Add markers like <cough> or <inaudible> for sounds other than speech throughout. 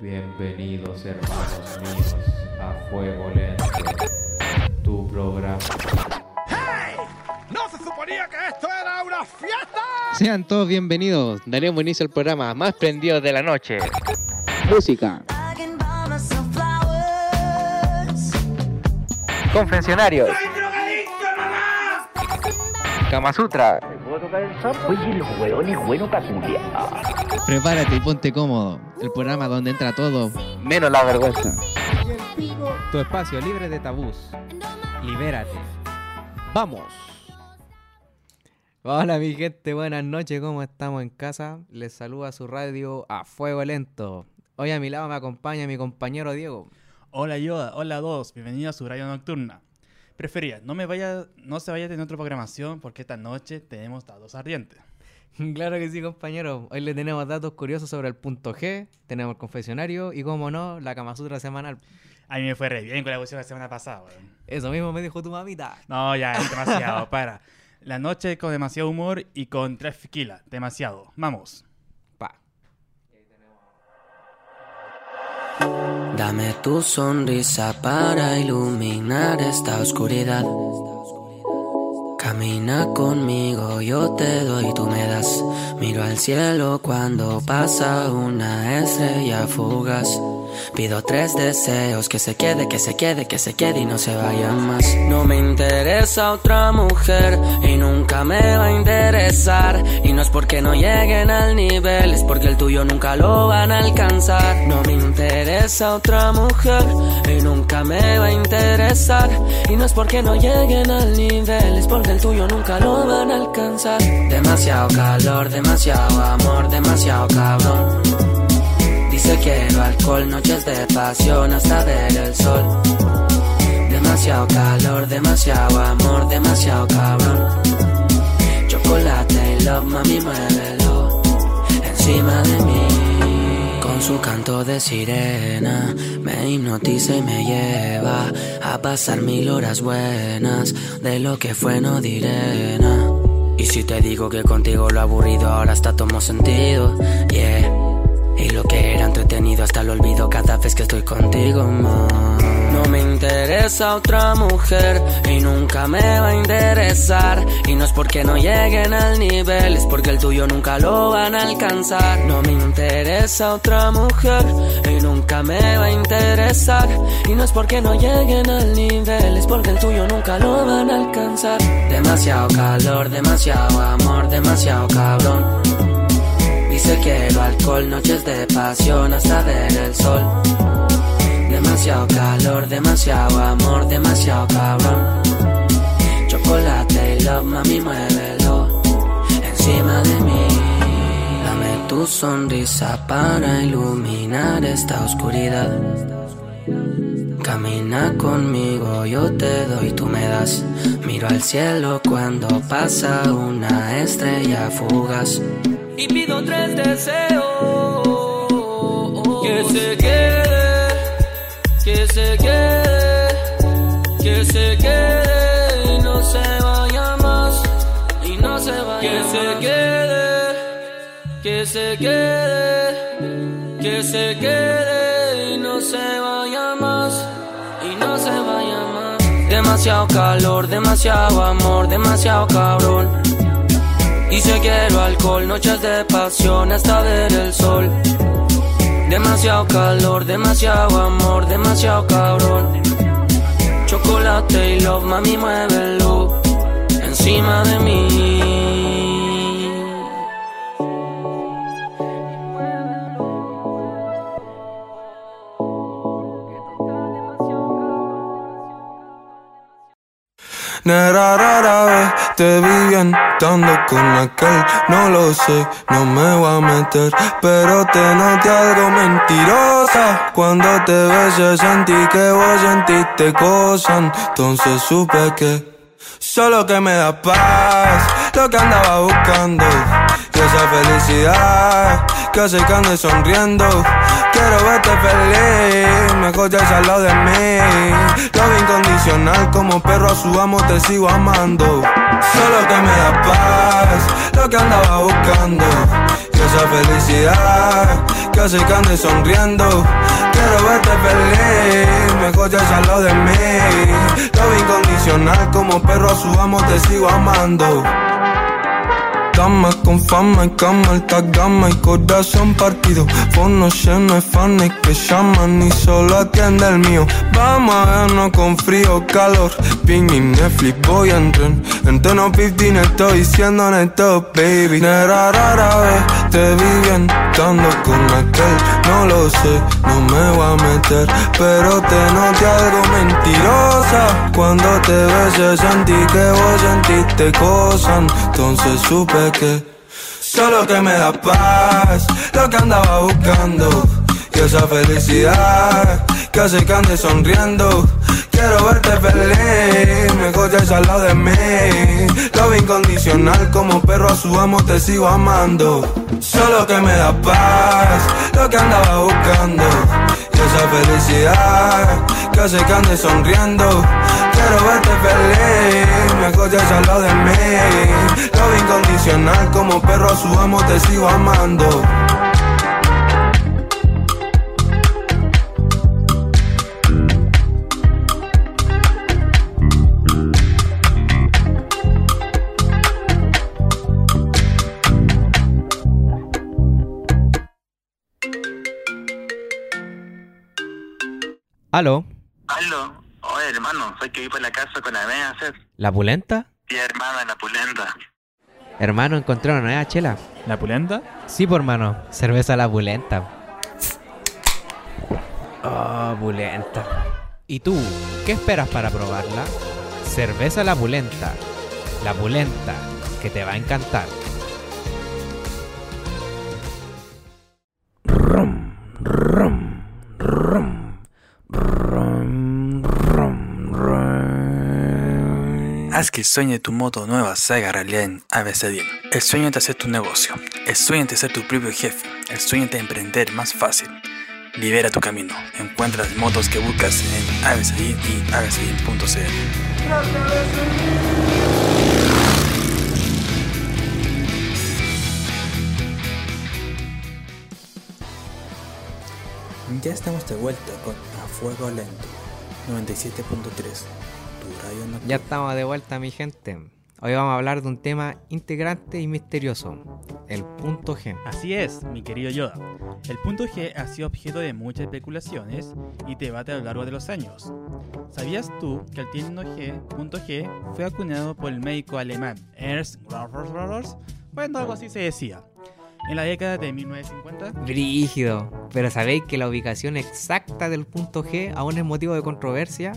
Bienvenidos hermanos míos a Fuego Lento, tu programa. ¡Hey! ¿No se suponía que esto era una fiesta? Sean todos bienvenidos. Daremos inicio al programa más prendido de la noche. Música. Confesionarios. Kama Sutra. Oye, los hueones bueno pa' culiar. Prepárate y ponte cómodo. El programa donde entra todo, menos la vergüenza. Tu espacio libre de tabús. Libérate. ¡Vamos! Hola mi gente, buenas noches, ¿cómo estamos en casa? Les saluda su radio a fuego lento. Hoy a mi lado me acompaña mi compañero Diego. Hola Yoda, hola a todos, bienvenidos a su radio nocturna. Prefería, no me vaya, no se vaya a tener otra programación porque esta noche tenemos datos ardientes. <laughs> Claro que sí, compañero. Hoy le tenemos datos curiosos sobre el punto G, tenemos el confesionario y, como no, la Kama Sutra semanal. A mí me fue re bien con la cuestión la semana pasada, weón. Eso mismo me dijo tu mamita. No, ya, es demasiado, <laughs> para. La noche con demasiado humor y con tres tequila, demasiado. Vamos. Pa. Dame tu sonrisa para iluminar esta oscuridad. Camina conmigo, yo te doy, tú me das. Miro al cielo cuando pasa una estrella fugaz. Pido tres deseos, que se quede, que se quede, que se quede y no se vaya más. No me interesa otra mujer y nunca me va a interesar. Y no es porque no lleguen al nivel, es porque el tuyo nunca lo van a alcanzar. No me interesa otra mujer y nunca me va a interesar. Y no es porque no lleguen al nivel, es porque el tuyo nunca lo van a alcanzar. Demasiado calor, demasiado amor, demasiado cabrón. Dice quiero alcohol, noches de pasión hasta ver el sol. Demasiado calor, demasiado amor, demasiado cabrón. Chocolate y love, mami, muévelo encima de mí. Con su canto de sirena me hipnotiza y me lleva a pasar mil horas buenas. De lo que fue no diré nada. Y si te digo que contigo lo aburrido ahora está tomó sentido, yeah. Y lo que era entretenido hasta lo olvido cada vez que estoy contigo, ma. No me interesa otra mujer y nunca me va a interesar. Y no es porque no lleguen al nivel, es porque el tuyo nunca lo van a alcanzar. No me interesa otra mujer y nunca me va a interesar. Y no es porque no lleguen al nivel, es porque el tuyo nunca lo van a alcanzar. Demasiado calor, demasiado amor, demasiado cabrón. Dice quiero alcohol, noches de pasión hasta ver el sol. Demasiado calor, demasiado amor, demasiado cabrón. Chocolate y love, mami, muévelo encima de mí. Dame tu sonrisa para iluminar esta oscuridad. Camina conmigo, yo te doy, tú me das. Miro al cielo cuando pasa una estrella fugaz. Y pido tres deseos. Que se quede, que se quede, que se quede y no se vaya más. Y no se vaya Que se quede, que se quede, que se quede y no se vaya más. Y no se vaya más. Demasiado calor, demasiado amor, demasiado cabrón. Dice quiero alcohol, noches de pasión hasta ver el sol. Demasiado calor, demasiado amor, demasiado cabrón. Chocolate y love, mami, muévelo encima de mí. Negra rara vez te vi bien estando con aquel No lo sé, no me voy a meter Pero te noté algo mentirosa. Cuando te besé sentí que vos sentiste cosas Entonces supe que Solo que me da paz Lo que andaba buscando Y esa felicidad Que hace que ande sonriendo Quiero verte feliz Ya al lado de mí Lo incondicional Como perro a su amo te sigo amando Solo que me da paz Lo que andaba buscando Y esa felicidad Que hace que ande sonriendo. Quiero verte feliz, mejor ya salgo de mí. Lo incondicional, como perro a su amo te sigo amando. Dama con fama y cama, alta gama y corazón partido. Fono lleno de fans que llaman y solo atiende el mío. Vamos a vernos con frío, calor. Ping y Netflix, voy a entrar. En tono 15 estoy siendo neto, baby. Nera rara vez te vi bien, estando con aquel. No lo sé, no me voy a meter. Pero te noté algo mentirosa. Cuando te besé sentí que vos sentiste cosas. Entonces supe solo que me da paz, lo que andaba buscando. Y esa felicidad que hace que ande sonriendo. Quiero verte feliz, mejor ya al lado de mí. Lo incondicional, como perro a su amo te sigo amando. Solo que me da paz, lo que andaba buscando. Y esa felicidad que hace que ande sonriendo. Quiero verte feliz, mejor ya al lado de mí. Lo incondicional, como perro a su amo te sigo amando. ¿Aló? Aló, hermano, soy que vi por la casa con la media hacer. ¿La pulenta? Sí, hermano, la pulenta. Hermano, encontré una nueva chela. ¿La pulenta? Sí, por hermano. Cerveza la pulenta. Oh, pulenta. ¿Y tú? ¿Qué esperas para probarla? Cerveza la pulenta. La pulenta, que te va a encantar. Rum, rum, rum, rum. Haz que el sueño de tu moto nueva se haga realidad en ABC Deal. El sueño de hacer tu negocio. El sueño de ser tu propio jefe. El sueño de emprender más fácil. Libera tu camino. Encuentra las motos que buscas en ABC Deal y abcdeal.cl. Ya estamos de vuelta con A Fuego Lento 97.3. Tu radio nocturno. Ya estamos de vuelta, mi gente. Hoy vamos a hablar de un tema integrante y misterioso, el punto G. Así es, mi querido Yoda. El punto G ha sido objeto de muchas especulaciones y debate a lo largo de los años. ¿Sabías tú que el término G, punto G, fue acuñado por el médico alemán Ernst Grafers? Bueno, algo así se decía. En la década de 1950, Brígido. Pero ¿sabéis que la ubicación exacta del punto G aún es motivo de controversia?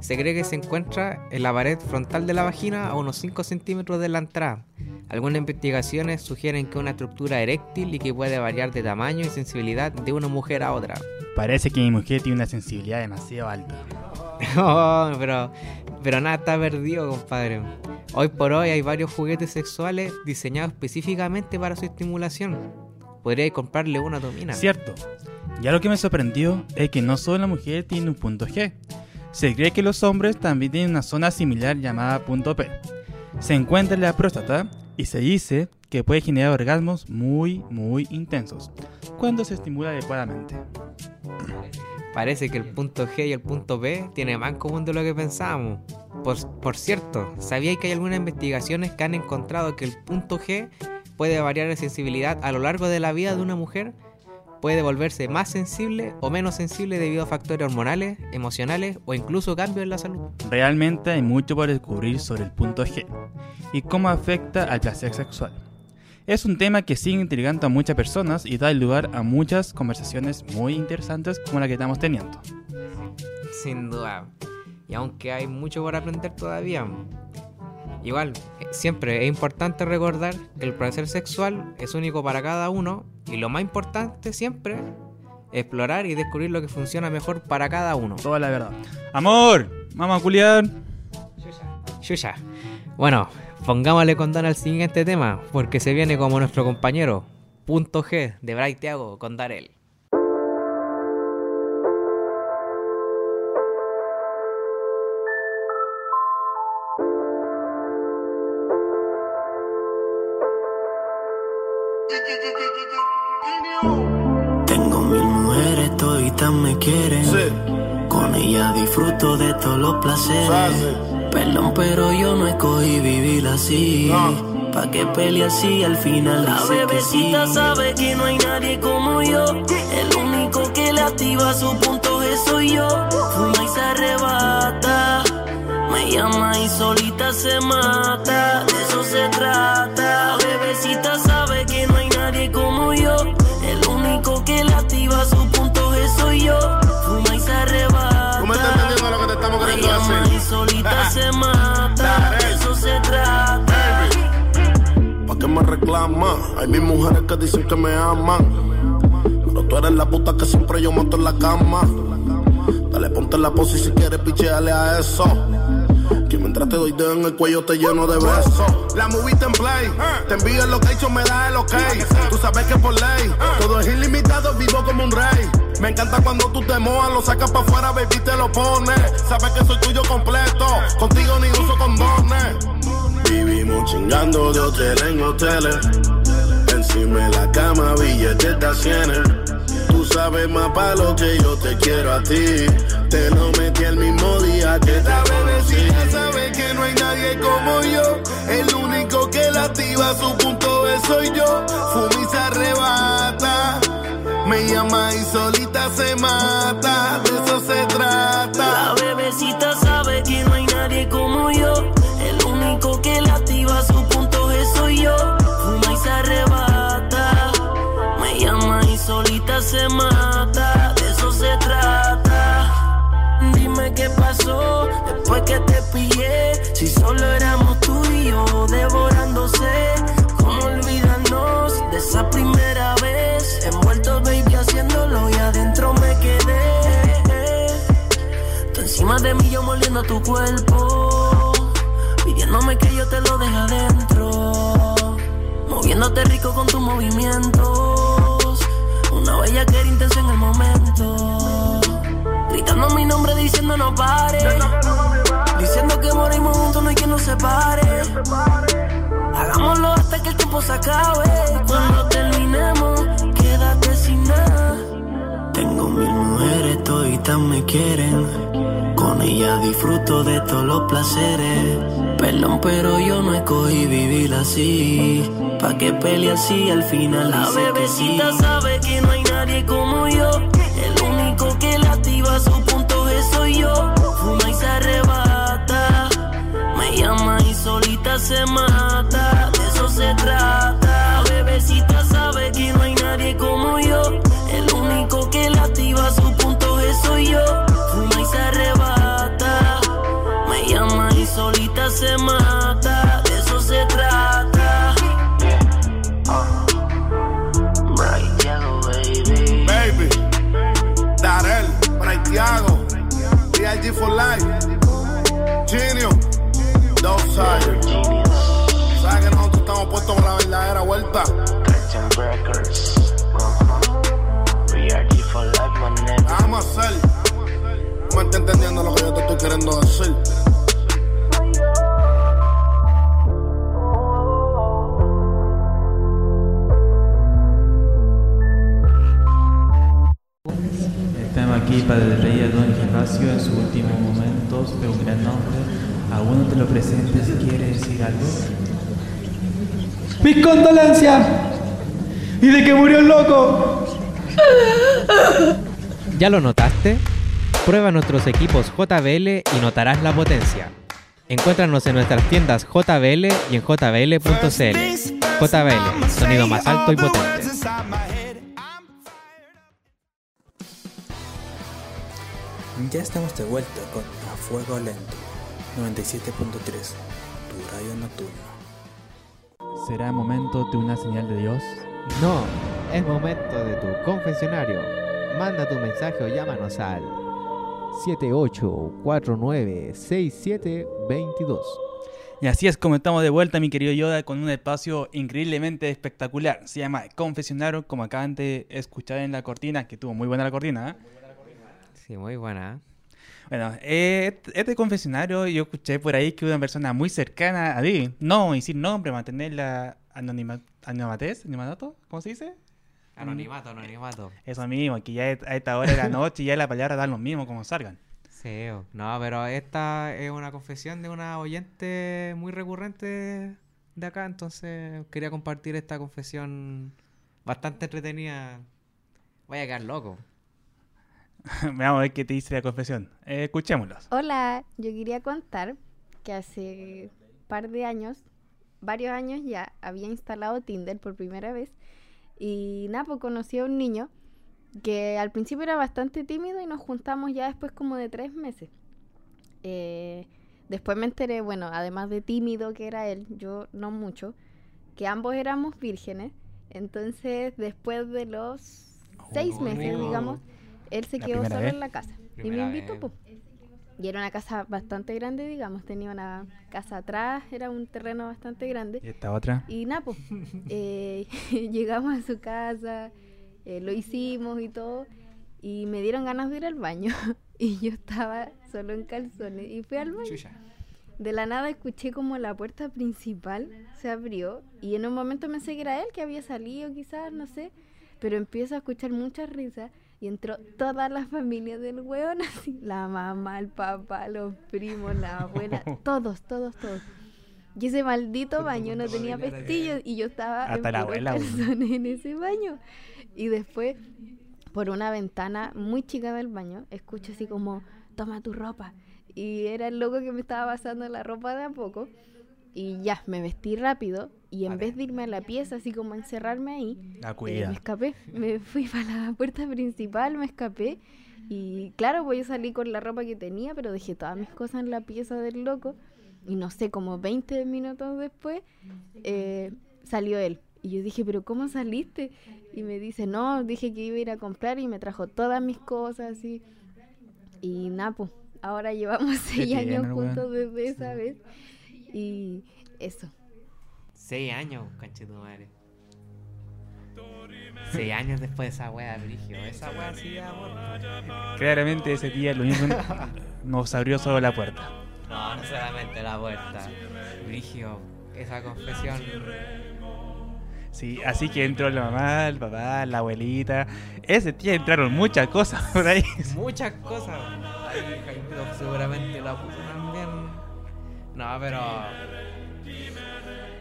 Se cree que se encuentra en la pared frontal de la vagina a unos 5 centímetros de la entrada. Algunas investigaciones sugieren que es una estructura eréctil y que puede variar de tamaño y sensibilidad de una mujer a otra. parece que mi mujer tiene una sensibilidad demasiado alta. <laughs> Oh, pero, pero nada está perdido, compadre. Hoy por hoy hay varios juguetes sexuales diseñados específicamente para su estimulación. Podríais comprarle una a tu mina. Cierto. Ya lo que me sorprendió es que no solo la mujer tiene un punto G. Se cree que los hombres también tienen una zona similar llamada punto P. Se encuentra en la próstata y se dice que puede generar orgasmos muy, muy intensos cuando se estimula adecuadamente. Parece que el punto G y el punto P tienen más en común de lo que pensábamos. Por, por cierto, ¿sabíais que hay algunas investigaciones que han encontrado que el punto G puede variar de sensibilidad a lo largo de la vida de una mujer? Puede volverse más sensible o menos sensible debido a factores hormonales, emocionales o incluso cambios en la salud. Realmente hay mucho por descubrir sobre el punto G y cómo afecta al placer sexual. Es un tema que sigue intrigando a muchas personas y da lugar a muchas conversaciones muy interesantes como la que estamos teniendo. Sin duda. Y aunque hay mucho por aprender todavía. Igual, eh, siempre es importante recordar que el placer sexual es único para cada uno y lo más importante siempre es explorar y descubrir lo que funciona mejor para cada uno. Toda la verdad. Amor, vamos a culiar. Bueno, pongámosle condón al siguiente tema, porque se viene como nuestro compañero, punto G de Bright Thiago con Darel. Tengo toditas me quieren. Con ella disfruto de todos los placeres. Perdón, pero yo no escogí vivir así. Pa' que pelear así al final La bebecita que sabe que no hay nadie como yo. El único que le activa su punto G soy yo. Fuma y se arrebata. Me llama y solita se mata. Hay mis mujeres que dicen que me aman. Pero tú eres la puta que siempre yo mato en la cama. Dale, ponte en la pose si quieres picheale a eso. Que mientras te doy dedo en el cuello te lleno de besos. La movie en play. Te envío el location, me da el ok. Tú sabes que por ley. Todo es ilimitado, vivo como un rey. Me encanta cuando tú te mojas, lo sacas para afuera, baby, te lo pones. Sabes que soy tuyo completo. Contigo ni uso condones. Vivimos chingando de hotel en hoteles. Encima de la cama, billetes de cienes. Tú sabes más para lo que yo te quiero a ti. Te lo metí el mismo día que te bebecita sabe que no hay nadie como yo. El único que la activa su punto B soy yo. Fuma y se arrebata. Me llama y solita se mata. De eso se La trata. bebecita sabe que no hay nadie como yo. Se mata. De eso se trata. Dime qué pasó después que te pillé. Si solo éramos tú y yo devorándose. ¿Cómo olvidarnos de esa primera vez? Envuelto, baby, haciéndolo y adentro me quedé. Tú encima de mí, yo moliendo tu cuerpo. Pidiéndome que yo te lo deje adentro. Moviéndote rico con tus movimientos. Una bella que era intensa en el momento. Gritando mi nombre diciendo no pare. Diciendo que morimos juntos, no hay quien nos separe. Hagámoslo hasta que el tiempo se acabe. Cuando terminemos, quédate sin nada. Tengo mil mujeres, toditas me quieren. Con ella disfruto de todos los placeres. Perdón, pero yo no escogí vivir así. Pa' que pelear así al final La sí. bebecita sabe nadie como yo. El único que le activa su punto G soy yo. Fuma y se arrebata. Me llama y solita se mata. De eso se trata. La bebecita sabe que no hay nadie como yo. El único que le activa su punto G soy yo. Fuma y se arrebata. Me llama y solita se mata. For life, Genio, Dowside. Sabes que nosotros estamos puestos por la verdadera vuelta. Vamos a hacer. No me estás entendiendo lo que yo te estoy queriendo decir. Gervasio en sus últimos momentos de un gran nombre. ¿Alguno te lo presentes si quiere decir algo? ¡Mis condolencias! ¡Y de que murió el loco! ¿Ya lo notaste? Prueba nuestros equipos JBL y notarás la potencia. Encuéntranos en nuestras tiendas JBL y en jbl.cl. JBL, sonido más alto y potente. Ya estamos de vuelta con A Fuego Lento 97.3, tu radio nocturno. ¿Será momento de una señal de Dios? No, es momento de tu confesionario. Manda tu mensaje o llámanos al 78496722. Y así es como estamos de vuelta, mi querido Yoda, con un espacio increíblemente espectacular. Se llama Confesionario, como acaban de escuchar en la cortina, que tuvo muy buena la cortina. ¿eh? Sí, muy buena. Bueno, eh, este confesionario yo escuché por ahí que una persona muy cercana a ti, no y sin nombre, mantener la anonima, anonimatez, anonimato, ¿cómo se dice? Anonimato, anonimato. Eso mismo, que ya a esta hora de la noche ya la palabra da lo mismo como salgan. Sí, no, pero esta es una confesión de una oyente muy recurrente de acá, entonces quería compartir esta confesión bastante entretenida. Voy a quedar loco. <laughs> Vamos a ver qué te dice la confesión. Eh, escuchémoslos. Hola, yo quería contar que hace par de años, varios años ya, había instalado Tinder por primera vez y nada, pues conocí a un niño que al principio era bastante tímido y nos juntamos ya después como de tres meses. Eh, después me enteré, bueno, además de tímido que era él, yo no mucho, que ambos éramos vírgenes. Entonces, después de los seis Oh, meses, rico. digamos, él se La quedó solo vez. en la casa. y me invitó, pues. Y era una casa bastante grande, digamos. Tenía una casa atrás, era un terreno bastante grande. Y esta otra. Y nada, pues, <laughs> eh, <laughs> llegamos a su casa, eh, lo hicimos y todo. Y me dieron ganas de ir al baño. <laughs> y yo estaba solo en calzones. Y fui al baño. Chucha. De la nada escuché como la puerta principal se abrió. Y en un momento pensé que era él que había salido, quizás, no sé. Pero empiezo a escuchar muchas risas. Y entró toda la familia del weón, <laughs> así. La mamá, el papá, los primos, la abuela. <laughs> Todos, todos, todos. Y ese maldito baño no tenía pestillos y yo estaba en la abuela, en ese baño. Y después, por una ventana muy chica del baño, escucho así como, toma tu ropa. Y era el loco que me estaba pasando la ropa de a poco. Y ya, me vestí rápido. Y en vez de irme a la pieza, así como a encerrarme ahí, eh, me escapé. Me <laughs> fui para la puerta principal, me escapé. Y claro, pues yo salí con la ropa que tenía, pero dejé todas mis cosas en la pieza del loco. Y no sé, como 20 minutos después, eh, salió él. Y yo dije, ¿pero cómo saliste? Y me dice, no, dije que iba a ir a comprar y me trajo todas mis cosas así. Y nada, pues, ahora llevamos <laughs> seis tierno años el weón. juntos desde esa vez. Y eso. Seis años, conche tu madre. Seis años después de esa wea, Brigio. Esa wea sí de amor. Claramente ese día lo único nos abrió solo la puerta. No, no solamente la puerta. Brigio, esa confesión. Sí, así que entró la mamá, el papá, la abuelita. Ese día entraron muchas cosas por ahí. Muchas cosas. Seguramente la puso. No, pero.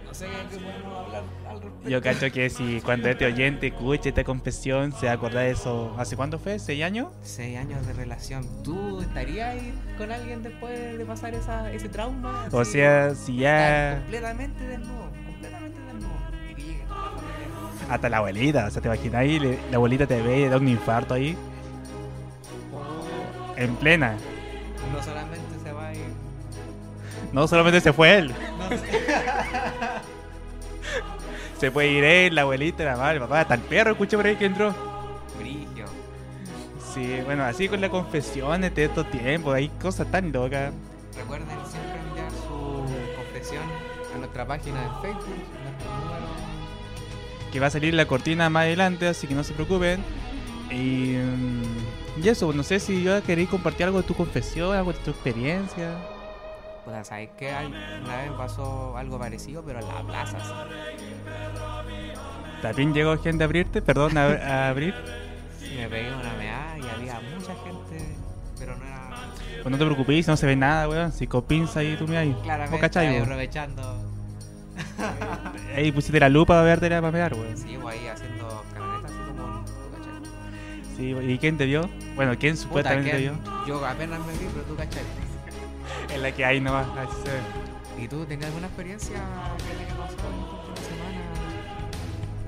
No sé qué, podemos hablar al respecto. Yo cacho que si cuando este oyente escuche esta confesión se va a acordar de eso. ¿Hace cuánto fue? ¿Seis años? Seis años de relación. ¿Tú estarías ahí con alguien después de pasar esa, ese trauma? O Así, sea, si ya. Completamente desnudo. Completamente desnudo. Y que llegue toda la familia. Hasta la abuelita, o sea, te imaginas ahí, la abuelita te ve y da un infarto ahí. En plena. No solamente. No solamente se fue él. No <laughs> sé. Se puede ir él, la abuelita, la mamá, el papá, hasta el perro, escuché por ahí que entró. Brigio. Sí, bueno, así con las confesiones de estos tiempos, hay cosas tan locas. Recuerden siempre enviar su confesión a nuestra página de Facebook, nuestro número. Que va a salir la cortina más adelante, así que no se preocupen. Y, mm, y eso, no sé si yo queréis compartir algo de tu confesión, algo de tu experiencia. Pues, ¿sabes? Hay- Una vez pasó algo parecido, pero en las plazas. También llegó gente a abrirte, perdón, a, a abrir. Me pegué una meada y había mucha gente, pero no era. Pues no te preocupes, no se ve nada, weón. Si con pinza ahí tú me ahí. Claramente aprovechando. <laughs> Ahí pusiste la lupa para verte la para pegar, weón. Sí, pues ahí haciendo camionetas así como. ¿tú cachai? Sí, ¿y quién te vio? Bueno, ¿quién Puta, supuestamente te que vio? Yo apenas me vi, pero tú cachai. En la que hay nomás, así se ve. ¿Y tú tenías alguna experiencia que le haya pasado en esta última semana?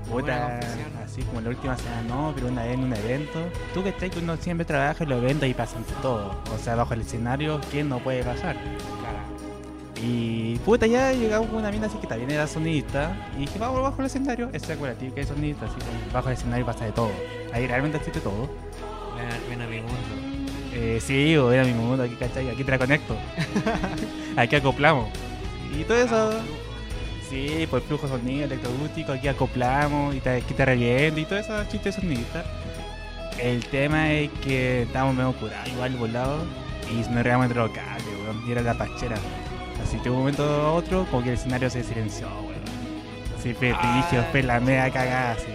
Puta, así como la última semana no, pero una vez en un evento. Tú que que uno siempre trabaja en los eventos y pasan todo. O sea, bajo el escenario, ¿quién no puede pasar? Claro. Y puta, ya llegamos con una mina así que también era sonidista. Y dije, vamos bajo el escenario. Esa es tío que es sonidista, así como bajo el escenario pasa de todo. Ahí realmente existe todo. Ven, ven a mi mundo. Eh, sí, o era mi mundo, aquí, ¿cachai? Aquí te la conecto. <laughs> aquí acoplamos. Y todo eso. Sí, pues flujo sonido, electroacústico, aquí acoplamos y te, aquí te reviento y todo eso chistes sonidistas. El tema es que estábamos medio curados, igual volados, y nos enredamos entre los cables, weón, y era la pachera. Así que de un momento a otro, como que el escenario se silenció, weón. Sí, fue Ah. fue la media cagada, así.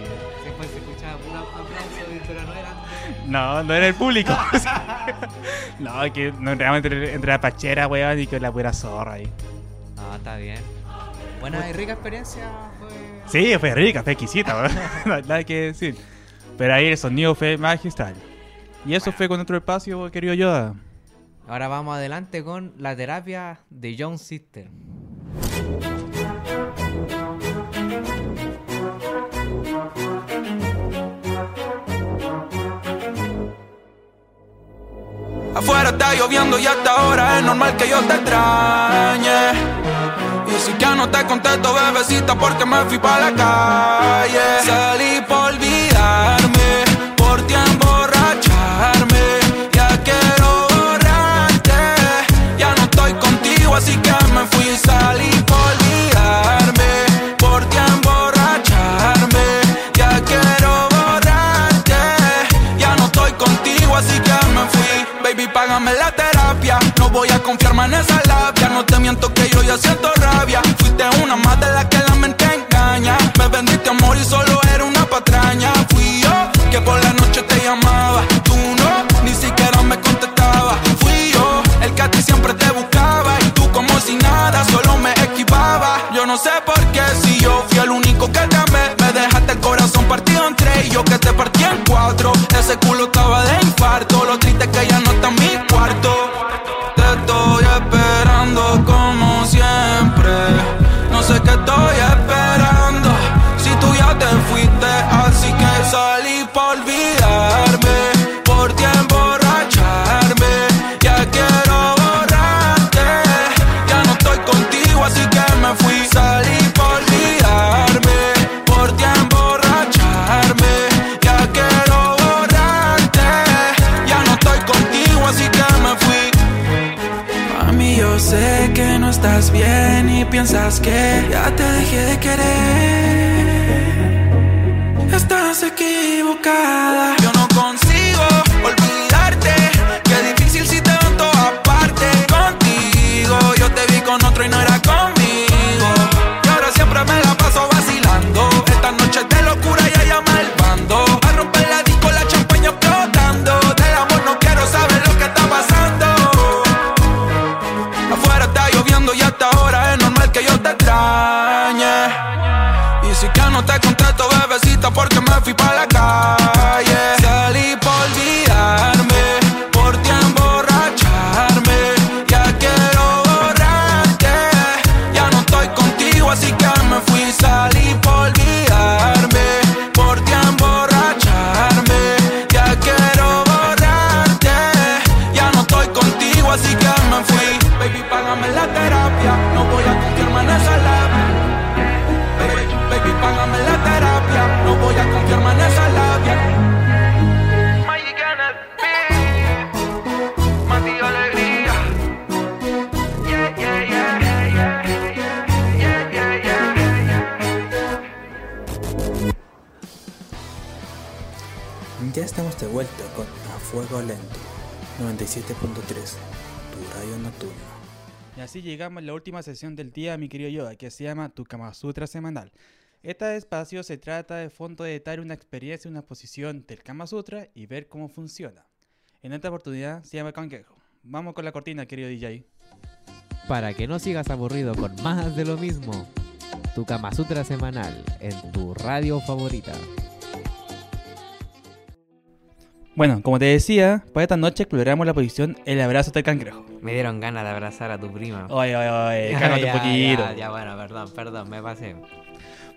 No, no era el público. <laughs> no, que no entramos entre, entre la pachera, weón, y que la pura zorra ahí. No, está bien. Buena y rica experiencia fue... Sí, fue rica, fue exquisita, weón. <laughs> No, Nada que decir. Pero ahí el sonido fue magistral. Y eso fue con otro espacio, querido Yoda. Ahora vamos adelante con la terapia de John Sister. Afuera está lloviendo y hasta ahora es normal que yo te extrañe. Y si ya no te contesto, bebecita, porque me fui para la calle. Salí por olvidarme, estamos de vuelta con A Fuego Lento 97.3, tu radio nocturno. Y así llegamos a la última sesión del día, mi querido Yoda, que se llama Tu Kama Sutra Semanal. Este espacio se trata de fondo de dar una experiencia, una posición del Kama Sutra y ver cómo funciona. En esta oportunidad se llama Cangrejo. Vamos con la cortina, querido DJ. Para que no sigas aburrido con más de lo mismo, tu Kama Sutra semanal en tu radio favorita. Bueno, como te decía, para esta noche exploramos la posición El abrazo del cangrejo. Me dieron ganas de abrazar a tu prima. Oye, oye, oye, cálmate un poquito. Ya, ya, bueno, perdón, perdón, me pasé.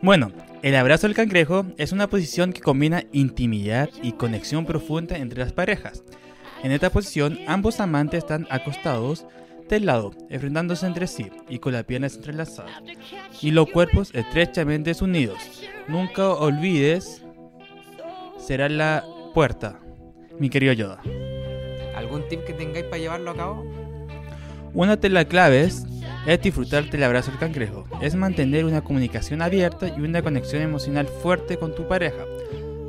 Bueno, el abrazo del cangrejo es una posición que combina intimidad y conexión profunda entre las parejas. En esta posición, ambos amantes están acostados del lado, enfrentándose entre sí y con las piernas entrelazadas y los cuerpos estrechamente unidos. Nunca olvides, será la puerta, mi querido Yoda. ¿Algún tip que tengáis para llevarlo a cabo? Una de las claves es disfrutar del abrazo del cangrejo. Es mantener una comunicación abierta y una conexión emocional fuerte con tu pareja.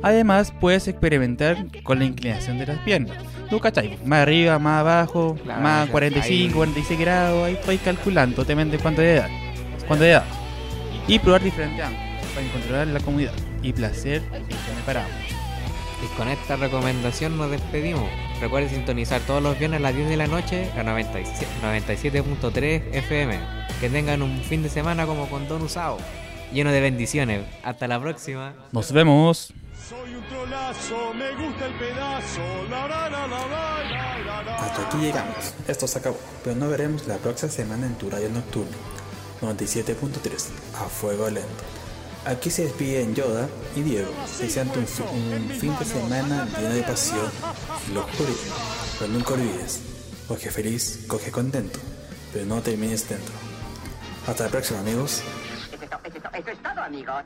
Además, puedes experimentar con la inclinación de las piernas. Tú cachai, más arriba, más abajo, Claro, más ahí. 45, 46 grados, ahí estoy calculando, te de cuánto de edad. Cuánto de edad. Y probar diferentes ángulos para encontrar la comodidad y placer que para ambos. Y con esta recomendación nos despedimos. Recuerden sintonizar todos los viernes a las 10 de la noche a 97 97.3 FM. Que tengan un fin de semana como con Don Usado, lleno de bendiciones. Hasta la próxima. Nos vemos. Soy un trolazo, me gusta el pedazo. La, la, la, la, la, la, la. Hasta aquí llegamos. Esto se acabó. Pero nos veremos la próxima semana en tu radio nocturno. 97.3. A fuego lento. Aquí se despiden Yoda y Diego, deseando un, un fin de semana lleno de pasión y locura. Pero nunca olvides, coge feliz, coge contento, pero no termines dentro. Hasta la próxima amigos. Eso es todo, amigos.